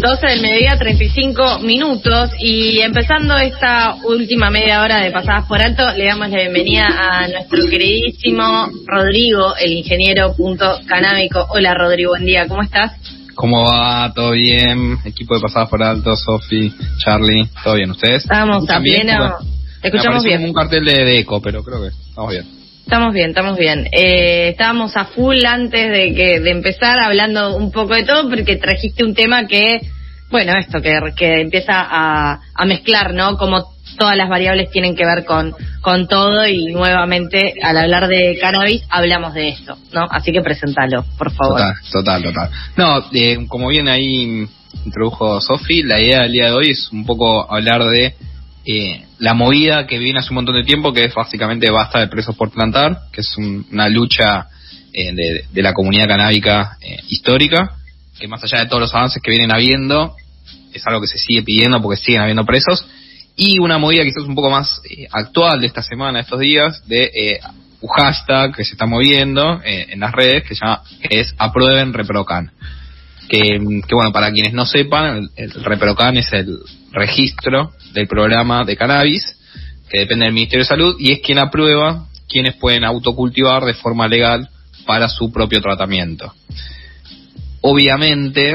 12 del mediodía, 35 minutos. Y empezando esta última media hora de pasadas por alto, le damos la bienvenida a nuestro queridísimo Rodrigo, el ingeniero punto canábico. Hola Rodrigo, buen día, ¿cómo estás? ¿Cómo va? ¿Todo bien? Equipo de pasadas por alto, Sofi, Charlie, ¿todo bien? ¿Ustedes? Estamos a pleno. Te escuchamos bien. un cartel de, eco, pero creo que estamos bien. Estamos bien, estamos bien. Eh, estábamos a full antes de que de empezar hablando un poco de todo porque trajiste un tema que, bueno, esto que, empieza a, mezclar, ¿no? Como todas las variables tienen que ver con, con todo y nuevamente al hablar de cannabis hablamos de esto, ¿no? Así que presentalo, por favor. Total, total, total. No, eh, como bien ahí introdujo Sofi, la idea del día de hoy es un poco hablar de eh, la movida que viene hace un montón de tiempo, que es básicamente basta de presos por plantar, que es una lucha eh, de, la comunidad canábica eh, histórica, que más allá de todos los avances que vienen habiendo, es algo que se sigue pidiendo porque siguen habiendo presos, y una movida quizás un poco más actual de esta semana, de estos días, de un hashtag que se está moviendo en las redes, que, llama, que es aprueben reprocan. Que, bueno, para quienes no sepan, el reprocan es el registro del programa de cannabis, que depende del Ministerio de Salud, y es quien aprueba quienes pueden autocultivar de forma legal para su propio tratamiento. Obviamente,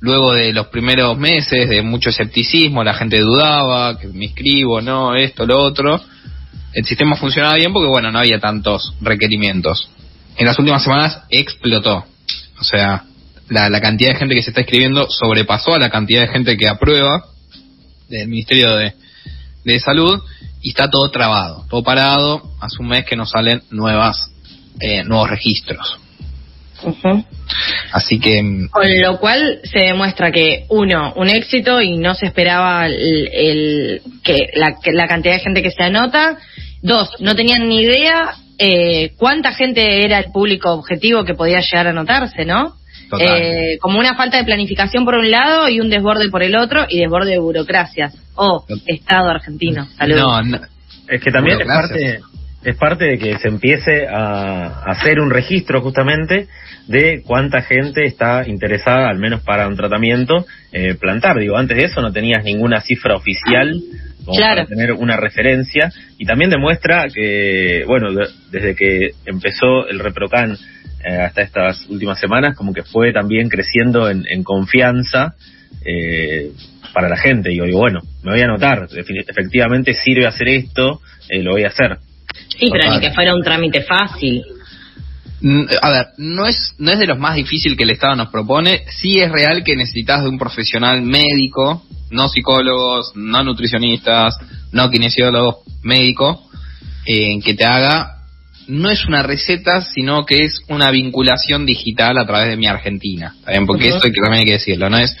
luego de los primeros meses de mucho escepticismo, la gente dudaba, que me inscribo, no, esto, lo otro, el sistema funcionaba bien porque, bueno, no había tantos requerimientos. En las últimas semanas explotó. O sea, la, cantidad de gente que se está inscribiendo sobrepasó a la cantidad de gente que aprueba del Ministerio de, Salud y está todo trabado, todo parado. Hace un mes que nos salen nuevas eh, nuevos registros. Así que. Mm, Con lo cual se demuestra que, uno, un éxito y no se esperaba el, que, la, cantidad de gente que se anota. Dos, no tenían ni idea eh, cuánta gente era el público objetivo que podía llegar a anotarse, ¿no? Eh, como una falta de planificación por un lado y un desborde por el otro y desborde de burocracias. Oh, Estado argentino. Saludos. No, es que también es parte, es parte de que se empiece a hacer un registro justamente de cuánta gente está interesada, al menos para un tratamiento, eh, plantar. Digo, antes de eso no tenías ninguna cifra oficial como para tener una referencia y también demuestra que, bueno, desde que empezó el Reprocan eh, hasta estas últimas semanas, como que fue también creciendo en, confianza eh, para la gente. Y yo digo, bueno, me voy a anotar, efectivamente sirve hacer esto, eh, lo voy a hacer. Sí, pero ni que fuera un trámite fácil. A ver, no es, no es de los más difíciles que el Estado nos propone. Sí es real que necesitas de un profesional médico, no psicólogos, no nutricionistas, no kinesiólogos, médico, eh, que te haga no es una receta, sino que es una vinculación digital a través de mi Argentina. ¿También? Porque esto que también hay que decirlo, no es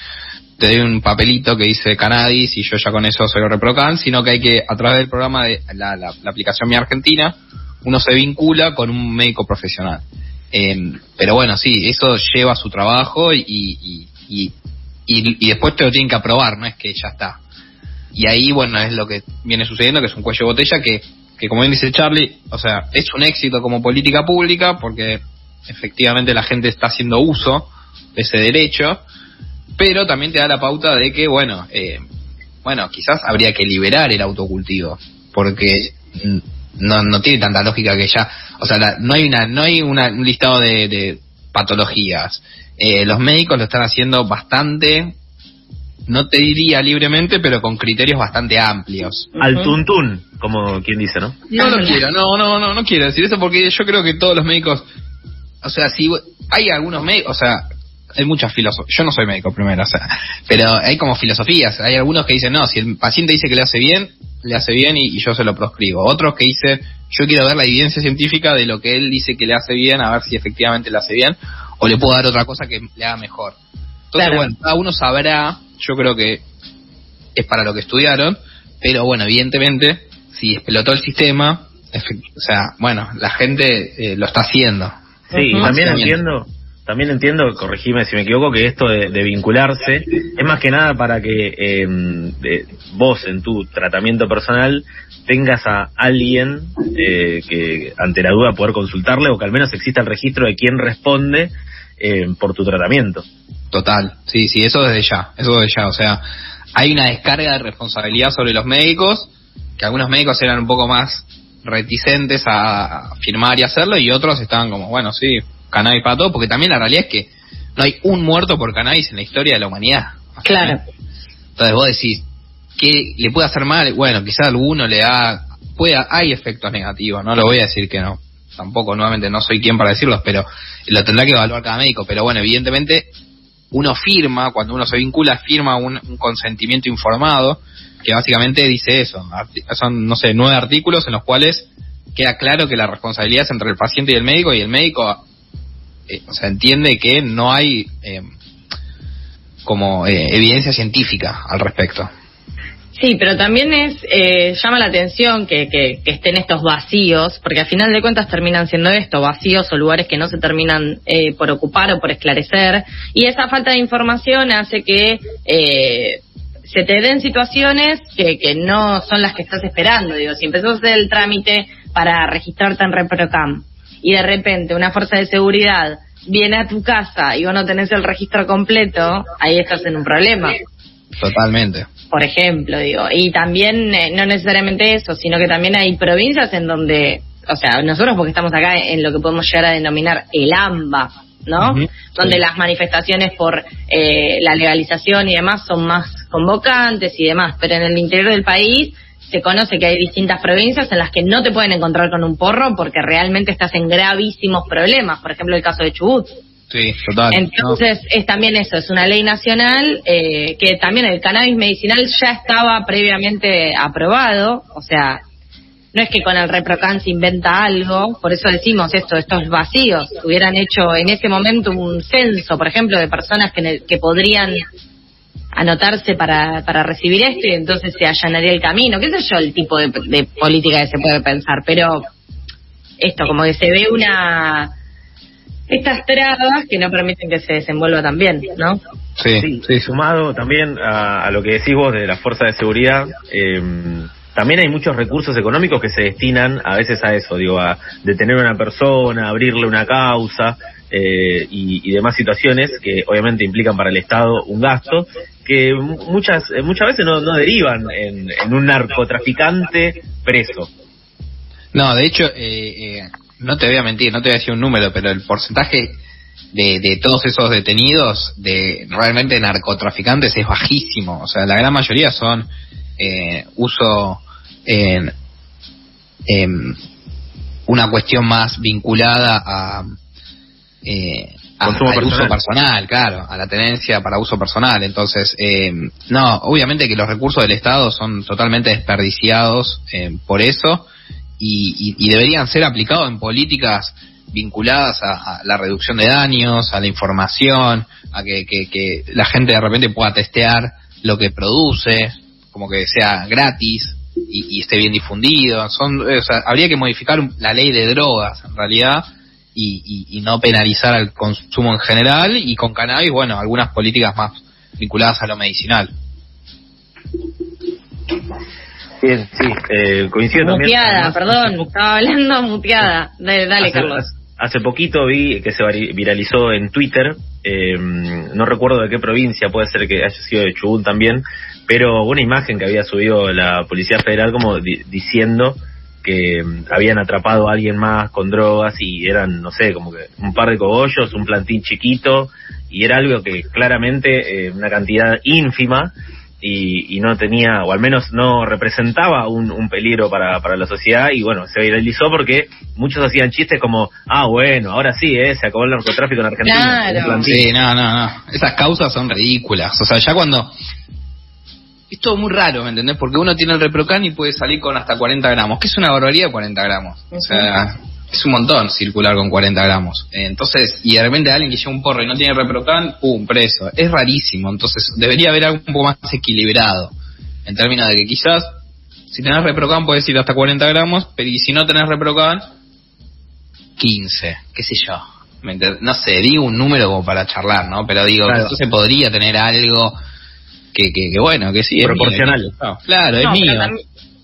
te doy un papelito que dice Canadis y yo ya con eso soy reprocan, sino que hay que, a través del programa de la, la, aplicación Mi Argentina, uno se vincula con un médico profesional. Em, pero bueno, sí, eso lleva su trabajo y, y, y, y, después te lo tienen que aprobar, no es que ya está. Y ahí, bueno, es lo que viene sucediendo, que es un cuello de botella que que como bien dice Charlie, o sea, es un éxito como política pública porque efectivamente la gente está haciendo uso de ese derecho, pero también te da la pauta de que, bueno, eh, bueno, quizás habría que liberar el autocultivo, porque no, no tiene tanta lógica que ya, o sea, no hay una, no hay una, un listado de, patologías. Eh, los médicos lo están haciendo bastante no te diría libremente, pero con criterios bastante amplios. Al tuntún, como quien dice, ¿no? No lo quiero, no, no, no, no quiero decir eso porque yo creo que todos los médicos, o sea, si hay algunos médicos, o sea, hay muchas filosofías, yo no soy médico primero, o sea, pero hay como filosofías, hay algunos que dicen, no, si el paciente dice que le hace bien, le hace bien y, yo se lo proscribo. Otros que dicen, yo quiero ver la evidencia científica de lo que él dice que le hace bien, a ver si efectivamente le hace bien, o le puedo dar otra cosa que le haga mejor. Entonces, bueno, cada uno sabrá yo creo que es para lo que estudiaron, pero bueno, evidentemente, si explotó el sistema, o sea, bueno, la gente eh, lo está haciendo. Sí, también entiendo, también entiendo, corregime si me equivoco, que esto de, vincularse es más que nada para que em, vos en tu tratamiento personal tengas a alguien eh, que ante la duda poder consultarle o que al menos exista el registro de quién responde em, por tu tratamiento. Total, sí, sí, eso desde ya, eso desde ya, o sea, hay una descarga de responsabilidad sobre los médicos, que algunos médicos eran un poco más reticentes a firmar y hacerlo y otros estaban como, bueno, sí, cannabis para todo, porque también la realidad es que no hay un muerto por cannabis en la historia de la humanidad. Claro. Entonces vos decís, ¿qué le puede hacer mal? Bueno, quizá alguno le da, puede, hay efectos negativos, no lo voy a decir que no. Tampoco, nuevamente, no soy quien para decirlos, pero lo tendrá que evaluar cada médico. Pero bueno, evidentemente uno firma, cuando uno se vincula, firma un, consentimiento informado, que básicamente dice eso. Son, no sé, nueve artículos en los cuales queda claro que la responsabilidad es entre el paciente y el médico, y el médico, eh, o sea, entiende que no hay eh, como eh, evidencia científica al respecto. Sí, pero también es eh, llama la atención que, que, estén estos vacíos, porque al final de cuentas terminan siendo esto, vacíos o lugares que no se terminan eh, por ocupar o por esclarecer, y esa falta de información hace que se te den situaciones que, que no son las que estás esperando. Digo, si empezás a el trámite para registrarte en ReproCam y de repente una fuerza de seguridad viene a tu casa y vos no tenés el registro completo, ahí estás en un problema. Totalmente por ejemplo, digo. Y también, eh, no necesariamente eso, sino que también hay provincias en donde, o sea, nosotros porque estamos acá en lo que podemos llegar a denominar el AMBA, ¿no? Donde las manifestaciones por eh, la legalización y demás son más convocantes y demás, pero en el interior del país se conoce que hay distintas provincias en las que no te pueden encontrar con un porro porque realmente estás en gravísimos problemas, por ejemplo el caso de Chubut. Sí, total. Entonces es también eso, es una ley nacional eh, que también el cannabis medicinal ya estaba previamente aprobado, o sea, no es que con el ReproCan se inventa algo, por eso decimos esto, estos vacíos. Hubieran hecho en ese momento un censo, por ejemplo, de personas que, que podrían anotarse para, para recibir esto y entonces se allanaría el camino. ¿Qué sé yo el tipo de, de política que se puede pensar? Pero esto, como que se ve una estas trabas que no permiten que se desenvuelva también, ¿no? Sí, sí, sumado también a, lo que decís vos de la fuerza de seguridad, eh, también hay muchos recursos económicos que se destinan a veces a eso, digo, a detener a una persona, abrirle una causa eh, y, demás situaciones que obviamente implican para el Estado un gasto que muchas muchas veces no, derivan en, un narcotraficante preso. No, de hecho, eh, eh no te voy a mentir, no te voy a decir un número, pero el porcentaje de, de todos esos detenidos, de realmente narcotraficantes, es bajísimo. O sea, la gran mayoría son eh, uso en, una cuestión más vinculada a, eh, al uso personal, claro, a la tenencia para uso personal. Entonces, eh, no, obviamente que los recursos del Estado son totalmente desperdiciados eh, por eso y, deberían ser aplicados en políticas vinculadas a, la reducción de daños, a la información, a que, la gente de repente pueda testear lo que produce, como que sea gratis y, esté bien difundido. Son, habría que modificar la ley de drogas en realidad y, y, no penalizar al consumo en general y con cannabis, bueno, algunas políticas más vinculadas a lo medicinal. Bien, sí, eh, coincido muteada, perdón, estaba hablando muteada. Dale, Carlos. Hace poquito vi que se viralizó en Twitter, eh, no recuerdo de qué provincia, puede ser que haya sido de Chubut también, pero una imagen que había subido la Policía Federal como diciendo que mm, habían atrapado a alguien más con drogas y eran, no sé, como que un par de cogollos, un plantín chiquito, y era algo que claramente, eh, una cantidad ínfima, y, no tenía, o al menos no representaba un, un peligro para, para la sociedad y bueno, se viralizó porque muchos hacían chistes como, ah, bueno, ahora sí, ¿eh? se acabó el narcotráfico en Argentina. Claro. Sí, no, no, no. Esas causas son ridículas. O sea, ya cuando... Es todo muy raro, ¿me entendés? Porque uno tiene el reprocan y puede salir con hasta 40 gramos, que es una barbaridad 40 gramos. O sea, es un montón circular con 40 gramos. Entonces, y de repente alguien que lleva un porro y no tiene reprocan, pum, preso. Es rarísimo. Entonces, debería haber algo un poco más equilibrado. En términos de que quizás, si tenés reprocan, puedes ir hasta 40 gramos, pero y si no tenés reprocan, 15, qué sé yo. No sé, digo un número como para charlar, ¿no? Pero digo, claro. entonces podría tener algo que, que, bueno, que sí. Proporcional. claro, es mío.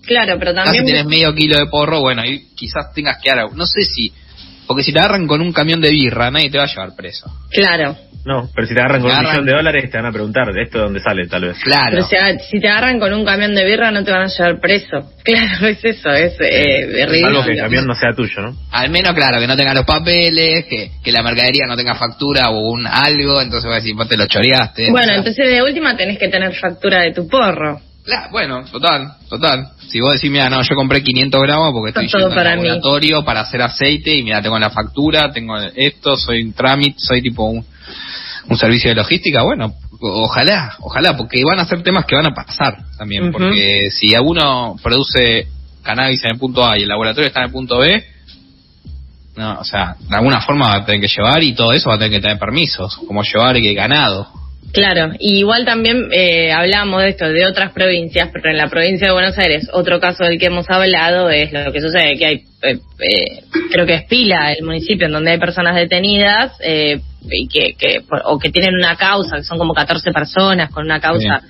Claro, pero también... si tienes medio kilo de porro, bueno, ahí quizás tengas que dar... No sé si Porque si te agarran con un camión de birra, nadie te va a llevar preso. Claro. No, pero si te agarran con un millón de dólares, te van a preguntar, ¿de esto de dónde sale, tal vez? Claro. Pero si, te agarran con un camión de birra, no te van a llevar preso. Claro, es eso, es eh, ridículo. Algo que el camión no sea tuyo, ¿no? Al menos, claro, que no tenga los papeles, que, que la mercadería no tenga factura o un algo, entonces va a decir, vos te lo choreaste. Bueno, entonces de última tenés que tener factura de tu porro. Claro, bueno, total, total. Si vos decís, mira, no, yo compré 500 gramos porque estoy yendo al laboratorio para hacer aceite y mira, tengo la factura, tengo esto, soy un trámite, soy tipo un un servicio de logística, bueno, ojalá, ojalá, porque van a ser temas que van a pasar también, porque si alguno produce cannabis en el punto A y el laboratorio está en el punto B, no, o sea, de alguna forma va a tener que llevar y todo eso va a tener que tener permisos, como llevar el ganado. Claro, y igual también eh, hablamos de esto de otras provincias, pero en la provincia de Buenos Aires, otro caso del que hemos hablado es lo que sucede, que hay, eh, eh, creo que es Pila, el municipio en donde hay personas detenidas, eh, y que, que o que tienen una causa, que son como 14 personas con una causa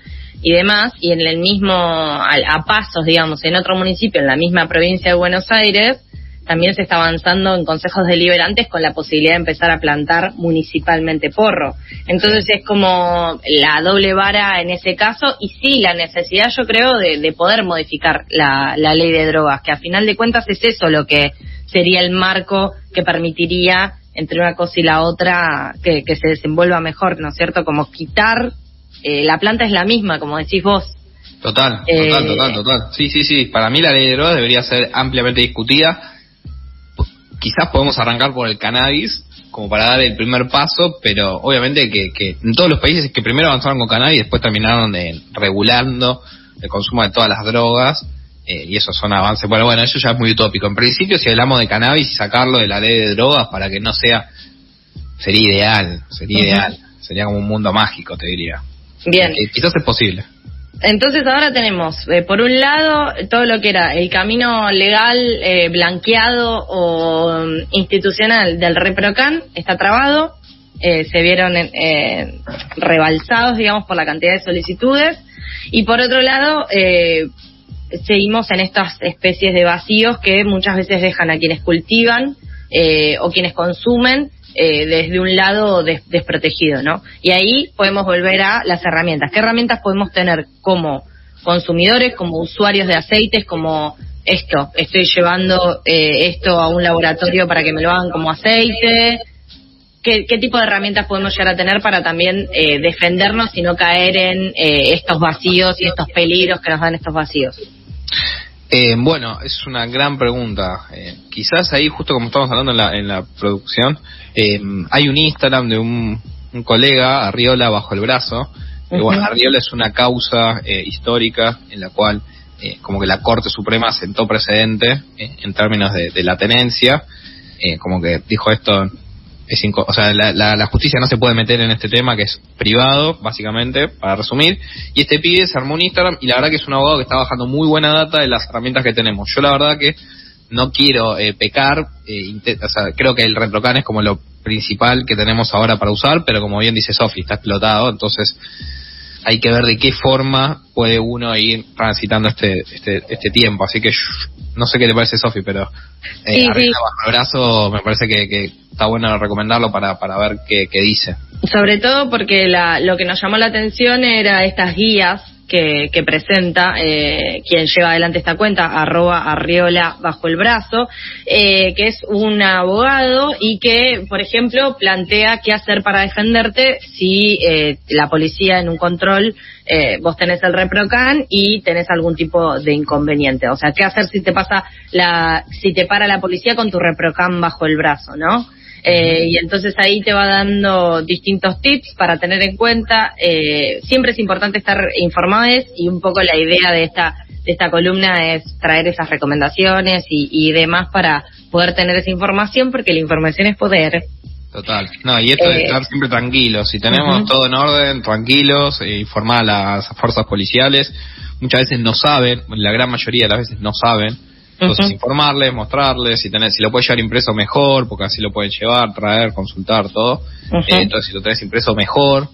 y demás, y en el mismo, a, a pasos, digamos, en otro municipio, en la misma provincia de Buenos Aires, también se está avanzando en consejos deliberantes con la posibilidad de empezar a plantar municipalmente porro. Entonces es como la doble vara en ese caso y sí la necesidad yo creo de, de poder modificar la, la ley de drogas, que a final de cuentas es eso lo que sería el marco que permitiría entre una cosa y la otra que, se desenvuelva mejor, ¿no es cierto? Como quitar, eh, la planta es la misma, como decís vos. Total, total, eh, total, total. Sí, sí, sí. Para mí la ley de drogas debería ser ampliamente discutida. Quizás podemos arrancar por el cannabis como para dar el primer paso, pero obviamente que, que en todos los países que primero avanzaron con cannabis y después terminaron de, regulando el consumo de todas las drogas, eh, y eso son avances. Bueno, bueno, eso ya es muy utópico. En principio, si hablamos de cannabis y sacarlo de la ley de drogas para que no sea, sería ideal, sería ideal, sería como un mundo mágico, te diría. Bien. Eh, quizás es posible. Entonces ahora tenemos, eh, por un lado, todo lo que era el camino legal, blanqueado o mm, institucional del ReproCan está trabado, se vieron rebalsados, digamos, por la cantidad de solicitudes. Y por otro lado, eh, seguimos en estas especies de vacíos que muchas veces dejan a quienes cultivan eh, o quienes consumen eh, desde un lado desprotegido, ¿no? Y ahí podemos volver a las herramientas. ¿Qué herramientas podemos tener como consumidores, como usuarios de aceites, como esto? Estoy llevando eh, esto a un laboratorio para que me lo hagan como aceite. ¿Qué, tipo de herramientas podemos llegar a tener para también defendernos y no caer en estos vacíos y estos peligros que nos dan estos vacíos? Eh, bueno, es una gran pregunta. Eh, quizás ahí, justo como estamos hablando en la, en la producción, eh, hay un Instagram de un, colega, Arriola, bajo el brazo. bueno, Arriola es una causa histórica en la cual como que la Corte Suprema sentó precedente en términos de, de la tenencia. como que dijo esto es o sea, la, justicia no se puede meter en este tema que es privado, básicamente, para resumir. Y este pibe se armó un Instagram y la verdad que es un abogado que está bajando muy buena data de las herramientas que tenemos. Yo la verdad que no quiero eh, pecar, eh, o sea, creo que el RetroCan es como lo principal que tenemos ahora para usar, pero como bien dice Sofi, está explotado, entonces hay que ver de qué forma puede uno ir transitando este, este, este tiempo. Así que no sé qué le parece Sofi, pero eh, arriba bajo el brazo me parece que, está bueno recomendarlo para, para ver qué, qué dice. Sobre todo porque la, lo que nos llamó la atención era estas guías que, que presenta eh, quien lleva adelante esta cuenta, arroba arriola bajo el brazo, eh, que es un abogado y que, por ejemplo, plantea qué hacer para defenderte si eh, la policía en un control eh, vos tenés el reprocan y tenés algún tipo de inconveniente. O sea, qué hacer si te pasa la, si te para la policía con tu reprocan bajo el brazo, ¿no? Eh, y entonces ahí te va dando distintos tips para tener en cuenta. Eh, siempre es importante estar informados y un poco la idea de esta de esta columna es traer esas recomendaciones y, demás para poder tener esa información porque la información es poder. Total. No, y esto de eh, estar siempre tranquilos. Si tenemos todo en orden, tranquilos, informar a las fuerzas policiales. Muchas veces no saben, la gran mayoría de las veces no saben entonces, informarles, mostrarles, si tenés, si lo puedes llevar impreso mejor, porque así lo pueden llevar, traer, consultar, todo. Eh, entonces, si lo tenés impreso mejor,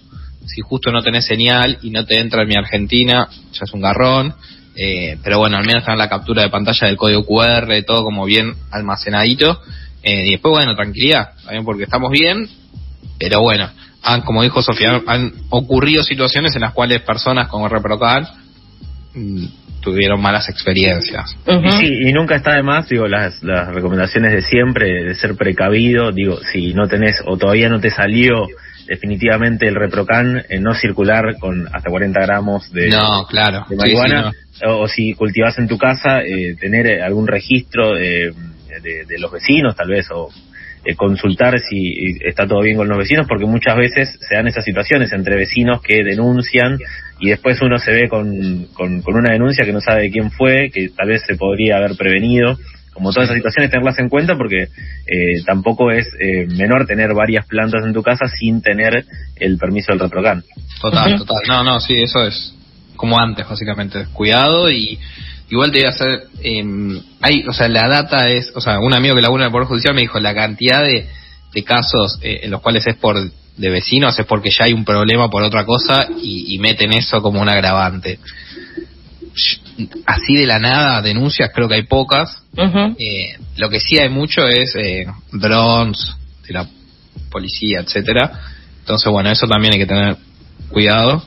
si justo no tenés señal y no te entra en mi Argentina, ya es un garrón. Eh, pero bueno, al menos tener la captura de pantalla del código QR, todo como bien almacenadito. Eh, y después, bueno, tranquilidad, también porque estamos bien, pero bueno, han, como dijo Sofía, han ocurrido situaciones en las cuales personas con reprocar tuvieron malas experiencias. y, sí, y nunca está de más, digo, las, las recomendaciones de siempre, de ser precavido, digo, si no tenés o todavía no te salió definitivamente el reprocan, en no circular con hasta 40 gramos de, no, claro. marihuana, o, si cultivas en tu casa, eh, tener algún registro de, de, los vecinos tal vez, o eh, consultar si está todo bien con los vecinos, porque muchas veces se dan esas situaciones entre vecinos que denuncian y después uno se ve con, con, una denuncia que no sabe quién fue, que tal vez se podría haber prevenido. Como todas esas situaciones, tenerlas en cuenta porque eh, tampoco es eh, menor tener varias plantas en tu casa sin tener el permiso del reprocan. Total, total. No, no, sí, eso es como antes, básicamente. Cuidado y igual te voy a hacer, eh, hay, o sea, la data es, o sea, un amigo que labura en el Poder Judicial me dijo la cantidad de, de casos eh, en los cuales es por de vecinos es porque ya hay un problema por otra cosa y, meten eso como un agravante. Así de la nada, denuncias creo que hay pocas. eh, lo que sí hay mucho es eh, drones de la policía, etcétera. Entonces, bueno, eso también hay que tener cuidado.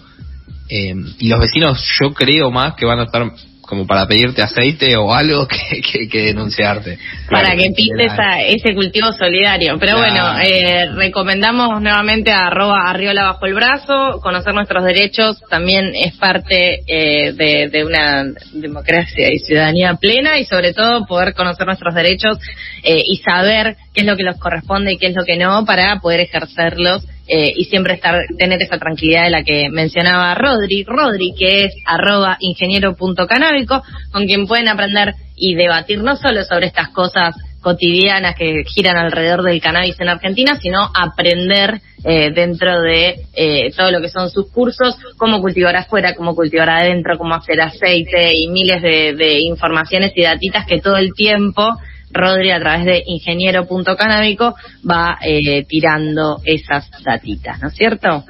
Eh, y los vecinos, yo creo más que van a estar como para pedirte aceite o algo que, que, denunciarte. Para que pistes ese cultivo solidario. Pero bueno, eh, recomendamos nuevamente a arroba arriola bajo el brazo, conocer nuestros derechos también es parte eh, de, de, una democracia y ciudadanía plena y sobre todo poder conocer nuestros derechos eh, y saber qué es lo que nos corresponde y qué es lo que no para poder ejercerlos eh, y siempre estar tener esa tranquilidad de la que mencionaba Rodri, Rodri que es arroba ingeniero.canábico, con quien pueden aprender y debatir no solo sobre estas cosas cotidianas que giran alrededor del cannabis en Argentina, sino aprender eh, dentro de eh, todo lo que son sus cursos, cómo cultivar afuera, cómo cultivar adentro, cómo hacer aceite y miles de, de informaciones y datitas que todo el tiempo Rodri a través de ingeniero.canábico va eh, tirando esas datitas, ¿no es cierto?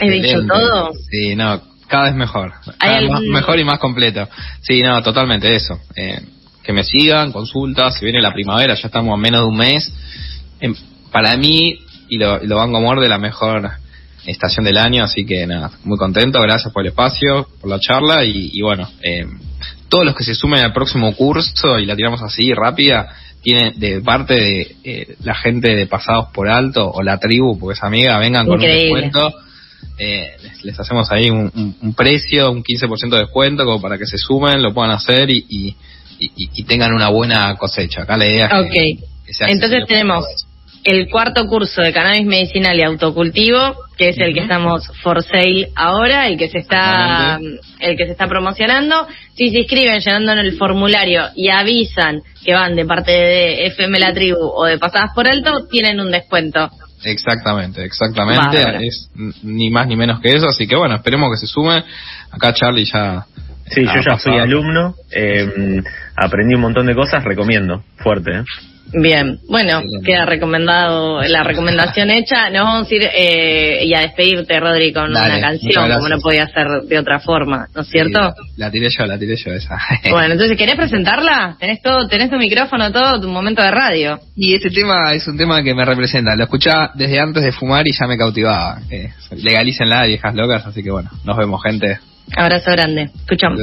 ¿He dicho todo? Sí, no, cada vez mejor. mejor y más completo. Sí, no, totalmente eso. Eh, que me sigan, consultas, se viene la primavera, ya estamos a menos de un mes. Em, para mí, y lo, lo van a de la mejor estación del año, así que nada, muy contento, gracias por el espacio, por la charla y, y bueno, eh, todos los que se sumen al próximo curso y la tiramos así rápida, tienen de parte de eh, la gente de Pasados por Alto o la tribu, porque es amiga, vengan con un descuento. Eh, les, hacemos ahí un, precio, un 15% de descuento, como para que se sumen, lo puedan hacer y, y, y, tengan una buena cosecha. Acá la idea es que, Entonces tenemos el cuarto curso de cannabis medicinal y autocultivo, que es el que estamos for sale ahora, el que se está el que se está promocionando. Si se inscriben llenando en el formulario y avisan que van de parte de FM La Tribu o de Pasadas por Alto, tienen un descuento. Exactamente, exactamente. Es ni más ni menos que eso, así que bueno, esperemos que se sume. Acá Charlie ya... Sí, yo ya fui alumno, eh, aprendí un montón de cosas, recomiendo, fuerte. ¿eh? Bien, bueno, queda recomendado la recomendación hecha. Nos vamos a ir eh, y a despedirte, Rodri, con una canción, como no podía ser de otra forma, ¿no es cierto? la tiré yo, la tiré yo esa. bueno, entonces, ¿querés presentarla? Tenés todo, tenés tu micrófono, todo, tu momento de radio. Y este tema es un tema que me representa. Lo escuchaba desde antes de fumar y ya me cautivaba. Eh, legalícenla, viejas locas, así que bueno, nos vemos, gente. Abrazo grande. Escuchamos.